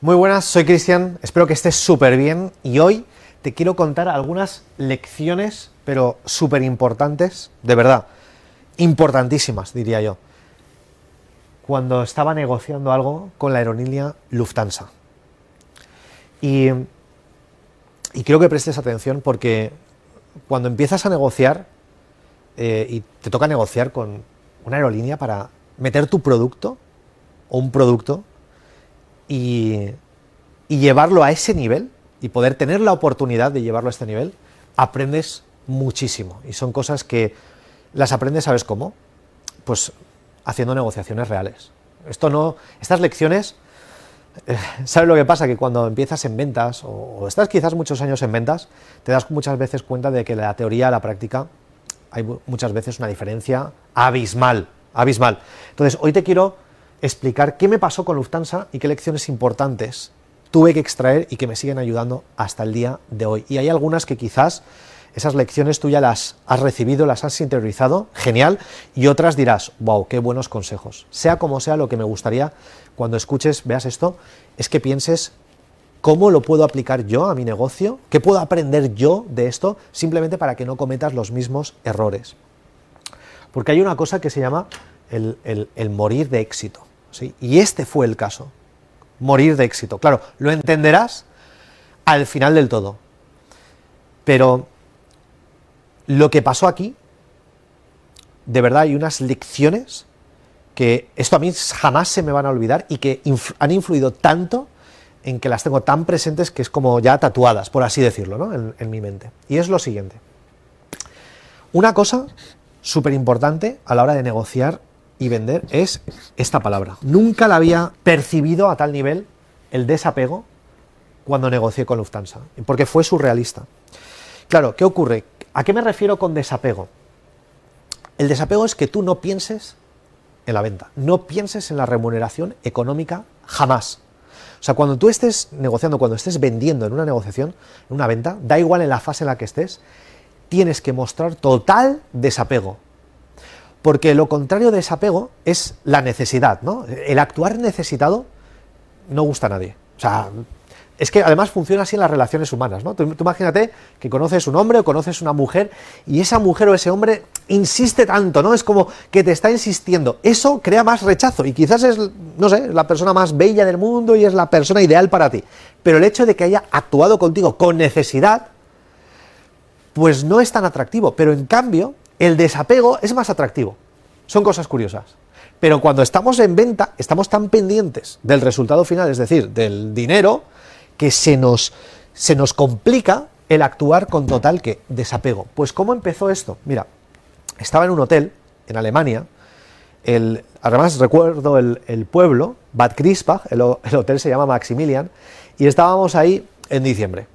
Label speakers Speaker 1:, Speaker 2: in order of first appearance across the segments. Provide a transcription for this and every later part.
Speaker 1: Muy buenas, soy Cristian, espero que estés súper bien y hoy te quiero contar algunas lecciones, pero súper importantes, de verdad, importantísimas, diría yo, cuando estaba negociando algo con la aerolínea Lufthansa. Y, y quiero que prestes atención porque cuando empiezas a negociar eh, y te toca negociar con una aerolínea para meter tu producto o un producto y, llevarlo a ese nivel y poder tener la oportunidad de llevarlo a este nivel, aprendes muchísimo. Y son cosas que las aprendes, ¿sabes cómo? Pues haciendo negociaciones reales. Esto no, estas lecciones, ¿sabes lo que pasa? Que cuando empiezas en ventas, o, estás quizás muchos años en ventas, te das muchas veces cuenta de que la teoría la práctica hay muchas veces una diferencia abismal, abismal. Entonces, hoy te quiero explicar qué me pasó con Lufthansa y qué lecciones importantes tuve que extraer y que me siguen ayudando hasta el día de hoy. Y hay algunas que quizás esas lecciones tú ya las has recibido, las has interiorizado, genial, y otras dirás, wow, qué buenos consejos. Sea como sea, lo que me gustaría cuando escuches, veas esto, es que pienses cómo lo puedo aplicar yo a mi negocio, qué puedo aprender yo de esto, simplemente para que no cometas los mismos errores. Porque hay una cosa que se llama el, morir de éxito. ¿sí? Y este fue el caso. Morir de éxito. Claro, lo entenderás al final del todo. Pero lo que pasó aquí, de verdad hay unas lecciones que esto a mí jamás se me van a olvidar y que han influido tanto en que las tengo tan presentes que es como ya tatuadas, por así decirlo, ¿no? en, en mi mente. Y es lo siguiente. Una cosa súper importante a la hora de negociar y vender es esta palabra. Nunca la había percibido a tal nivel el desapego cuando negocié con Lufthansa, porque fue surrealista. Claro, ¿qué ocurre? ¿A qué me refiero con desapego? El desapego es que tú no pienses en la venta, no pienses en la remuneración económica jamás. O sea, cuando tú estés negociando, cuando estés vendiendo en una negociación, en una venta, da igual en la fase en la que estés, tienes que mostrar total desapego. Porque lo contrario de desapego es la necesidad, ¿no? El actuar necesitado no gusta a nadie. O sea, es que además funciona así en las relaciones humanas, ¿no? Tú, imagínate que conoces un hombre o conoces una mujer y esa mujer o ese hombre insiste tanto, ¿no? Es como que te está insistiendo. Eso crea más rechazo y quizás es, no sé, la persona más bella del mundo y es la persona ideal para ti. Pero el hecho de que haya actuado contigo con necesidad, pues no es tan atractivo. Pero en cambio, el desapego es más atractivo. Son cosas curiosas. Pero cuando estamos en venta, estamos tan pendientes del resultado final, es decir, del dinero, que se nos, se nos complica el actuar con total que desapego. Pues ¿cómo empezó esto? Mira, estaba en un hotel en Alemania, el, además recuerdo el, pueblo, Bad Krispach, el hotel se llama Maximilian, y estábamos ahí en diciembre.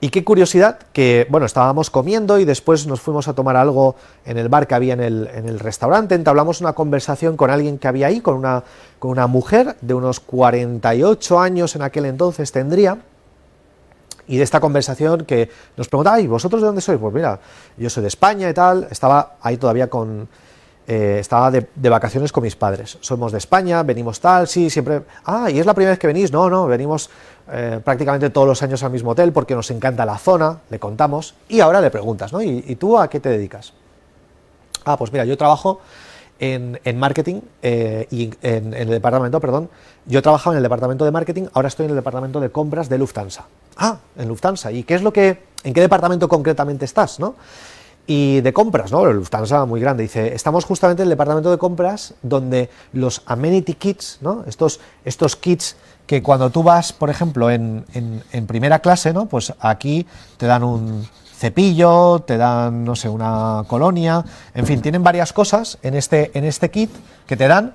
Speaker 1: Y qué curiosidad que, bueno, estábamos comiendo y después nos fuimos a tomar algo en el bar que había en el, en el restaurante, entablamos una conversación con alguien que había ahí, con una, con una mujer de unos 48 años en aquel entonces tendría, y de esta conversación que nos preguntaba, ¿y vosotros de dónde sois? Pues mira, yo soy de España y tal, estaba ahí todavía con, eh, estaba de, vacaciones con mis padres. Somos de España, venimos tal, sí, siempre. Ah, ¿y es la primera vez que venís? No, no, venimos eh, prácticamente todos los años al mismo hotel porque nos encanta la zona, le contamos. Y ahora le preguntas, ¿no? ¿Y, tú a qué te dedicas? Ah, pues mira, yo trabajo en, marketing eh, y en, el departamento, perdón, yo trabajaba en el departamento de marketing, ahora estoy en el departamento de compras de Lufthansa. Ah, en Lufthansa. ¿Y qué es lo que, en qué departamento concretamente estás, no? Y de compras, ¿no? Lufthansa muy grande. Dice, estamos justamente en el departamento de compras donde los amenity kits, ¿no? Estos, estos kits que cuando tú vas, por ejemplo, en, en, primera clase, ¿no? Pues aquí te dan un cepillo, te dan, no sé, una colonia, en fin, tienen varias cosas en este, en este kit que te dan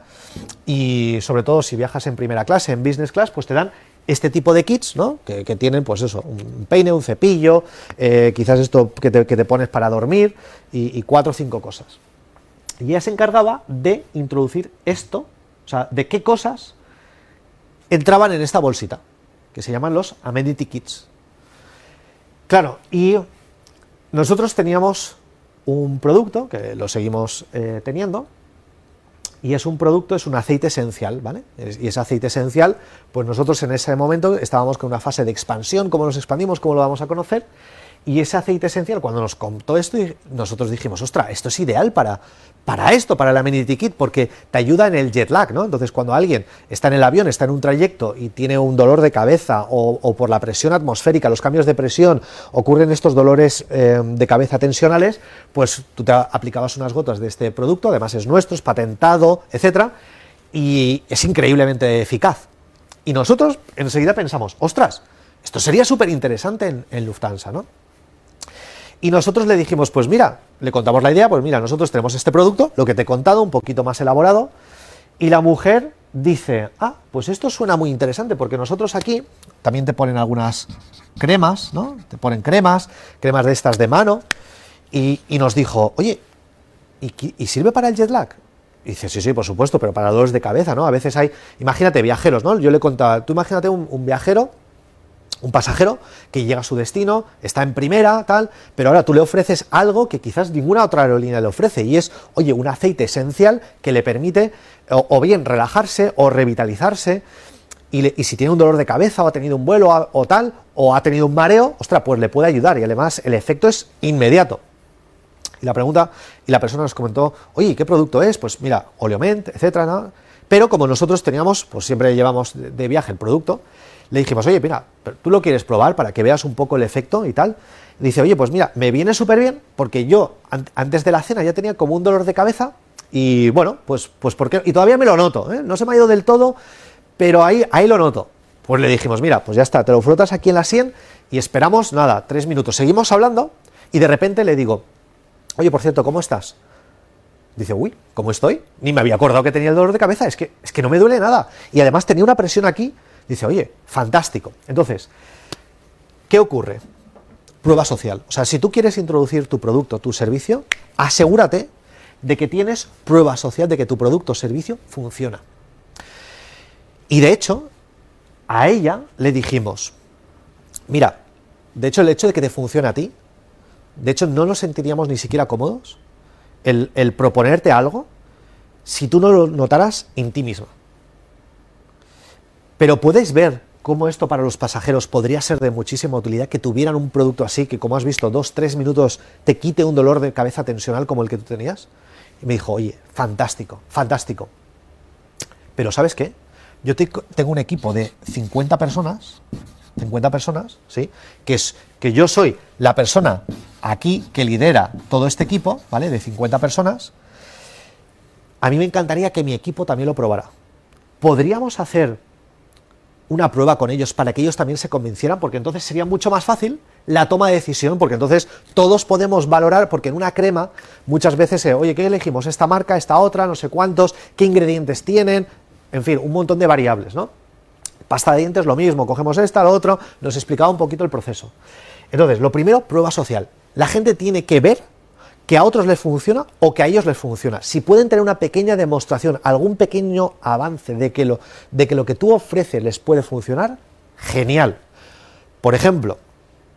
Speaker 1: y sobre todo si viajas en primera clase, en business class, pues te dan este tipo de kits, ¿no? Que, tienen, pues eso, un peine, un cepillo, eh, quizás esto que te, pones para dormir y, cuatro o cinco cosas. Y ella se encargaba de introducir esto, o sea, de qué cosas entraban en esta bolsita, que se llaman los amenity kits. Claro, y nosotros teníamos un producto, que lo seguimos eh, teniendo, y es un producto, es un aceite esencial, ¿vale? Y ese aceite esencial, pues nosotros en ese momento estábamos con una fase de expansión, cómo nos expandimos, cómo lo vamos a conocer, y ese aceite esencial, cuando nos contó esto, nosotros dijimos, ostra, esto es ideal para, para esto, para la Amenity Kit, porque te ayuda en el jet lag, ¿no? Entonces, cuando alguien está en el avión, está en un trayecto y tiene un dolor de cabeza o, por la presión atmosférica, los cambios de presión, ocurren estos dolores eh, de cabeza tensionales, pues tú te aplicabas unas gotas de este producto, además es nuestro, es patentado, etcétera, y es increíblemente eficaz. Y nosotros enseguida pensamos, ostras, esto sería súper interesante en Lufthansa, ¿no? Y nosotros le dijimos, pues mira, le contamos la idea, pues mira, nosotros tenemos este producto, lo que te he contado, un poquito más elaborado, y la mujer dice, ah, pues esto suena muy interesante, porque nosotros aquí también te ponen algunas cremas, ¿no? Te ponen cremas, cremas de estas de mano, y, nos dijo, oye, ¿y, sirve para el jet lag? Y dice, sí, sí, por supuesto, pero para dolores de cabeza, ¿no? A veces hay, imagínate, viajeros, ¿no? Yo le contaba, tú imagínate un viajero un pasajero que llega a su destino, está en primera, tal, pero ahora tú le ofreces algo que quizás ninguna otra aerolínea le ofrece, y es, oye, un aceite esencial que le permite o, bien relajarse o revitalizarse, y, si tiene un dolor de cabeza o ha tenido un vuelo o tal, o ha tenido un mareo, ostras, pues le puede ayudar, y además el efecto es inmediato. Y la pregunta, y la persona nos comentó, oye, ¿qué producto es? Pues mira, Oleoment, etcétera, ¿no? Pero como nosotros teníamos, pues siempre llevamos de viaje el producto, le dijimos, oye, mira, tú lo quieres probar para que veas un poco el efecto y tal. dice, oye, pues mira, me viene súper bien porque yo antes de la cena ya tenía como un dolor de cabeza y bueno, pues, pues porque, y todavía me lo noto, ¿eh? no se me ha ido del todo, pero ahí, ahí lo noto. Pues le dijimos, mira, pues ya está, te lo frotas aquí en la sien y esperamos, nada, tres minutos. Seguimos hablando y de repente le digo, oye, por cierto, ¿cómo estás? Dice, uy, ¿cómo estoy? Ni me había acordado que tenía el dolor de cabeza, es que, es que no me duele nada. Y además tenía una presión aquí Dice, oye, fantástico. Entonces, ¿qué ocurre? Prueba social. O sea, si tú quieres introducir tu producto, tu servicio, asegúrate de que tienes prueba social de que tu producto o servicio funciona. Y de hecho, a ella le dijimos, mira, de hecho el hecho de que te funcione a ti, de hecho no nos sentiríamos ni siquiera cómodos el, proponerte algo si tú no lo notaras en ti misma. Pero puedes ver cómo esto para los pasajeros podría ser de muchísima utilidad, que tuvieran un producto así, que como has visto, dos, tres minutos te quite un dolor de cabeza tensional como el que tú tenías. Y me dijo, oye, fantástico, fantástico. Pero ¿sabes qué? Yo tengo un equipo de 50 personas, 50 personas, ¿sí? Que, es, que yo soy la persona aquí que lidera todo este equipo, ¿vale? De 50 personas. A mí me encantaría que mi equipo también lo probara. ¿Podríamos hacer una prueba con ellos para que ellos también se convencieran, porque entonces sería mucho más fácil la toma de decisión, porque entonces todos podemos valorar, porque en una crema muchas veces, eh, oye, ¿qué elegimos? ¿Esta marca, esta otra, no sé cuántos, qué ingredientes tienen? En fin, un montón de variables, ¿no? Pasta de dientes, lo mismo, cogemos esta, lo otro, nos explicaba un poquito el proceso. Entonces, lo primero, prueba social. La gente tiene que ver que a otros les funciona o que a ellos les funciona. Si pueden tener una pequeña demostración, algún pequeño avance de que lo, de que, lo que tú ofreces les puede funcionar, genial. Por ejemplo,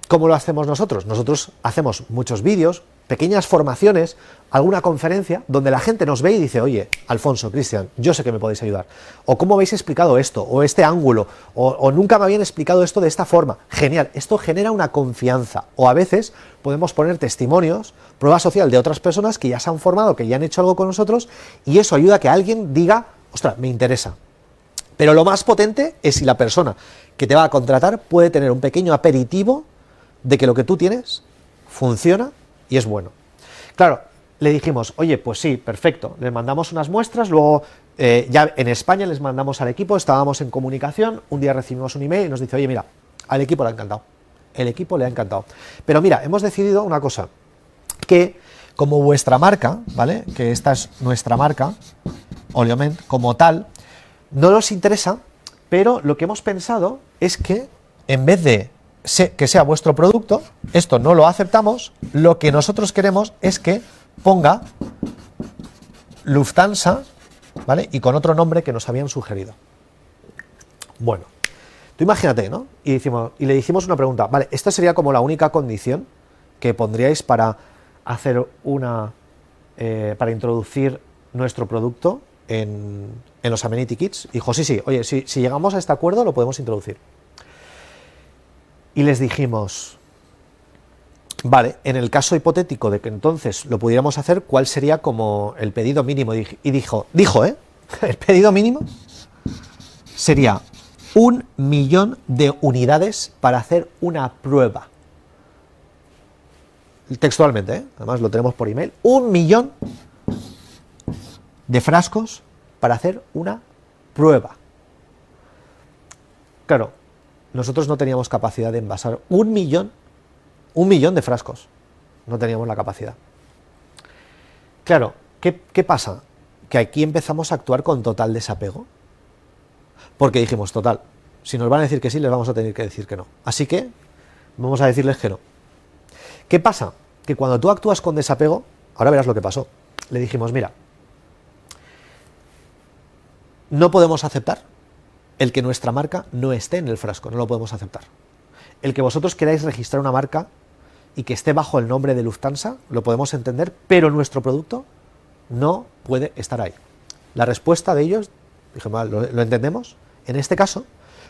Speaker 1: ¿cómo lo hacemos nosotros? Nosotros hacemos muchos vídeos, pequeñas formaciones, alguna conferencia donde la gente nos ve y dice, oye, Alfonso, Cristian, yo sé que me podéis ayudar. O cómo habéis explicado esto, o este ángulo, o, nunca me habían explicado esto de esta forma. Genial, esto genera una confianza. O a veces podemos poner testimonios, prueba social de otras personas que ya se han formado, que ya han hecho algo con nosotros, y eso ayuda a que alguien diga, ostras, me interesa. Pero lo más potente es si la persona que te va a contratar puede tener un pequeño aperitivo de que lo que tú tienes funciona y es bueno. Claro, le dijimos, oye, pues sí, perfecto, le mandamos unas muestras, luego eh, ya en España les mandamos al equipo, estábamos en comunicación, un día recibimos un email y nos dice, oye, mira, al equipo le ha encantado, el equipo le ha encantado. Pero mira, hemos decidido una cosa, que como vuestra marca, ¿vale? Que esta es nuestra marca, Oleoment, como tal, no nos interesa, pero lo que hemos pensado es que en vez de que sea vuestro producto, esto no lo aceptamos, lo que nosotros queremos es que ponga Lufthansa, ¿vale? Y con otro nombre que nos habían sugerido. Bueno, tú imagínate, ¿no? Y, y le hicimos una pregunta, vale, esta sería como la única condición que pondríais para hacer una, eh, para introducir nuestro producto en, los Amenity Kits. Dijo, sí, sí, oye, si llegamos a este acuerdo lo podemos introducir. Y les dijimos, vale, en el caso hipotético de que entonces lo pudiéramos hacer, ¿cuál sería como el pedido mínimo? Y dijo, dijo, ¿eh? El pedido mínimo sería un millón de unidades para hacer una prueba. Textualmente, ¿eh? además lo tenemos por email. Un millón de frascos para hacer una prueba. Claro, nosotros no teníamos capacidad de envasar un millón, un millón de frascos. No teníamos la capacidad. Claro, ¿qué, qué pasa? Que aquí empezamos a actuar con total desapego. Porque dijimos, total, si nos van a decir que sí, les vamos a tener que decir que no. Así que vamos a decirles que no. ¿Qué pasa? Que cuando tú actúas con desapego, ahora verás lo que pasó. Le dijimos, mira, no podemos aceptar el que nuestra marca no esté en el frasco, no lo podemos aceptar. El que vosotros queráis registrar una marca y que esté bajo el nombre de Lufthansa, lo podemos entender, pero nuestro producto no puede estar ahí. La respuesta de ellos, dije, ¿lo, entendemos? En este caso,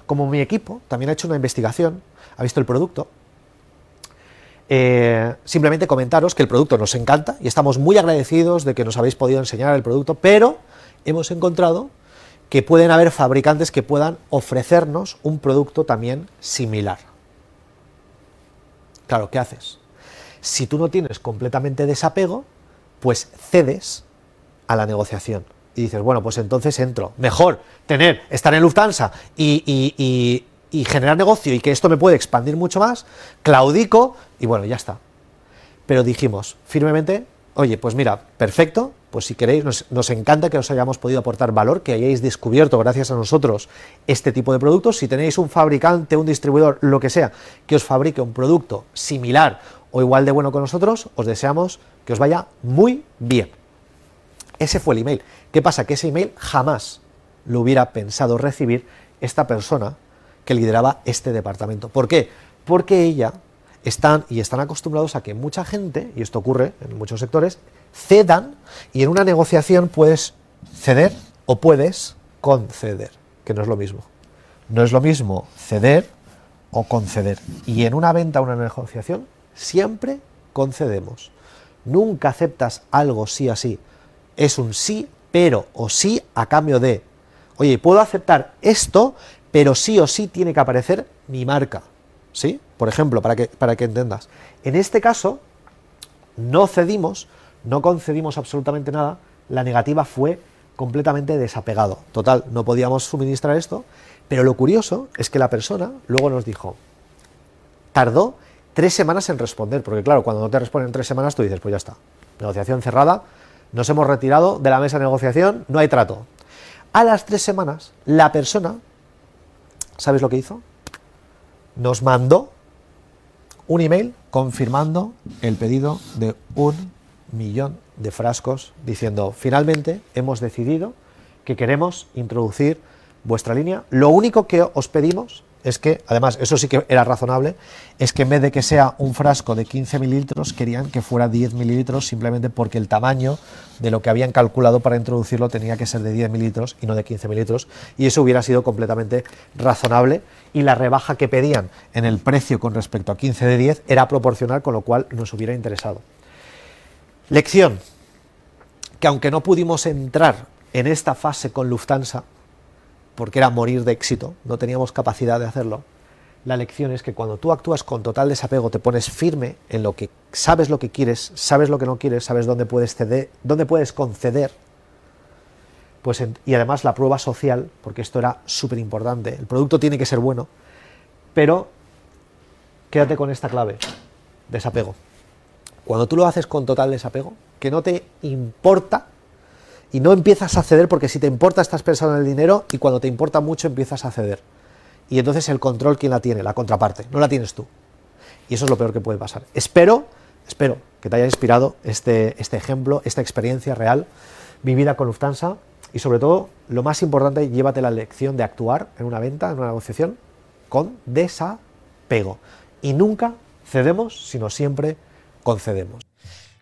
Speaker 1: como mi equipo también ha hecho una investigación, ha visto el producto, eh, simplemente comentaros que el producto nos encanta y estamos muy agradecidos de que nos habéis podido enseñar el producto, pero hemos encontrado que pueden haber fabricantes que puedan ofrecernos un producto también similar. Claro, ¿qué haces? Si tú no tienes completamente desapego, pues cedes a la negociación. Y dices, bueno, pues entonces entro. Mejor tener, estar en Lufthansa y, y generar negocio y que esto me puede expandir mucho más, claudico y bueno, ya está. Pero dijimos firmemente, oye, pues mira, perfecto, pues si queréis, nos, encanta que os hayamos podido aportar valor, que hayáis descubierto gracias a nosotros este tipo de productos. Si tenéis un fabricante, un distribuidor, lo que sea, que os fabrique un producto similar o igual de bueno con nosotros, os deseamos que os vaya muy bien. Ese fue el email. ¿Qué pasa? Que ese email jamás lo hubiera pensado recibir esta persona que lideraba este departamento. ¿Por qué? Porque ella están y están acostumbrados a que mucha gente, y esto ocurre en muchos sectores, cedan y en una negociación puedes ceder o puedes conceder, que no es lo mismo. No es lo mismo ceder o conceder. Y en una venta o una negociación siempre concedemos. Nunca aceptas algo sí así. Es un sí, pero o sí a cambio de, oye, puedo aceptar esto, pero sí o sí tiene que aparecer mi marca. ¿Sí? Por ejemplo, para que, para que entendas. En este caso, no cedimos no concedimos absolutamente nada, la negativa fue completamente desapegado. Total, no podíamos suministrar esto, pero lo curioso es que la persona luego nos dijo, tardó tres semanas en responder, porque claro, cuando no te responden tres semanas tú dices, pues ya está, negociación cerrada, nos hemos retirado de la mesa de negociación, no hay trato. A las tres semanas, la persona, ¿sabes lo que hizo? Nos mandó un email confirmando el pedido de un millón de frascos diciendo, finalmente hemos decidido que queremos introducir vuestra línea. Lo único que os pedimos es que, además, eso sí que era razonable, es que en vez de que sea un frasco de 15 mililitros, querían que fuera 10 mililitros simplemente porque el tamaño de lo que habían calculado para introducirlo tenía que ser de 10 mililitros y no de 15 mililitros, y eso hubiera sido completamente razonable, y la rebaja que pedían en el precio con respecto a 15 de 10 era proporcional, con lo cual nos hubiera interesado. Lección, que aunque no pudimos entrar en esta fase con Lufthansa, porque era morir de éxito, no teníamos capacidad de hacerlo, la lección es que cuando tú actúas con total desapego, te pones firme en lo que sabes lo que quieres, sabes lo que no quieres, sabes dónde puedes ceder, dónde puedes conceder, pues y además la prueba social, porque esto era súper importante, el producto tiene que ser bueno, pero quédate con esta clave, desapego. Cuando tú lo haces con total desapego, que no te importa y no empiezas a ceder porque si te importa estás pensando en el dinero y cuando te importa mucho empiezas a ceder. Y entonces el control, ¿quién la tiene? La contraparte, no la tienes tú. Y eso es lo peor que puede pasar. Espero, espero que te haya inspirado este, este ejemplo, esta experiencia real vivida con Lufthansa y sobre todo, lo más importante, llévate la lección de actuar en una venta, en una negociación, con desapego. Y nunca cedemos, sino siempre concedemos.